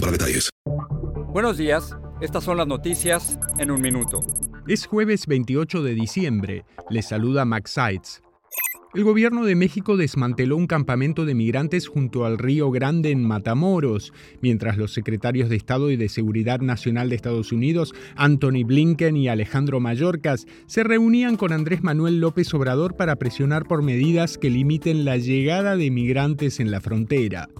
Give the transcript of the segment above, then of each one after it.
para detalles. Buenos días, estas son las noticias en un minuto. Es jueves 28 de diciembre. Les saluda Max Seitz. El gobierno de México desmanteló un campamento de migrantes junto al Río Grande en Matamoros, mientras los secretarios de Estado y de Seguridad Nacional de Estados Unidos, Anthony Blinken y Alejandro Mayorkas, se reunían con Andrés Manuel López Obrador para presionar por medidas que limiten la llegada de migrantes en la frontera.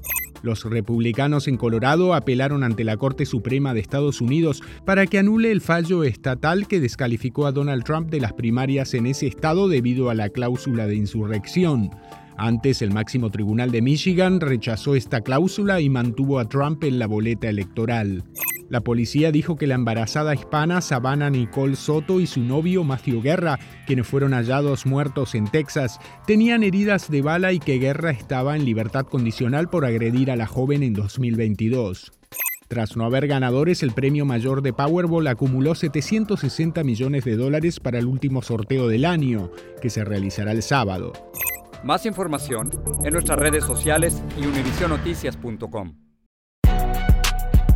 Los republicanos en Colorado apelaron ante la Corte Suprema de Estados Unidos para que anule el fallo estatal que descalificó a Donald Trump de las primarias en ese estado debido a la cláusula de insurrección. Antes, el máximo tribunal de Michigan rechazó esta cláusula y mantuvo a Trump en la boleta electoral. La policía dijo que la embarazada hispana Savannah Nicole Soto y su novio Matthew Guerra, quienes fueron hallados muertos en Texas, tenían heridas de bala y que Guerra estaba en libertad condicional por agredir a la joven en 2022. Tras no haber ganadores, el premio mayor de Powerball acumuló 760 millones de dólares para el último sorteo del año, que se realizará el sábado. Más información en nuestras redes sociales y univisionoticias.com.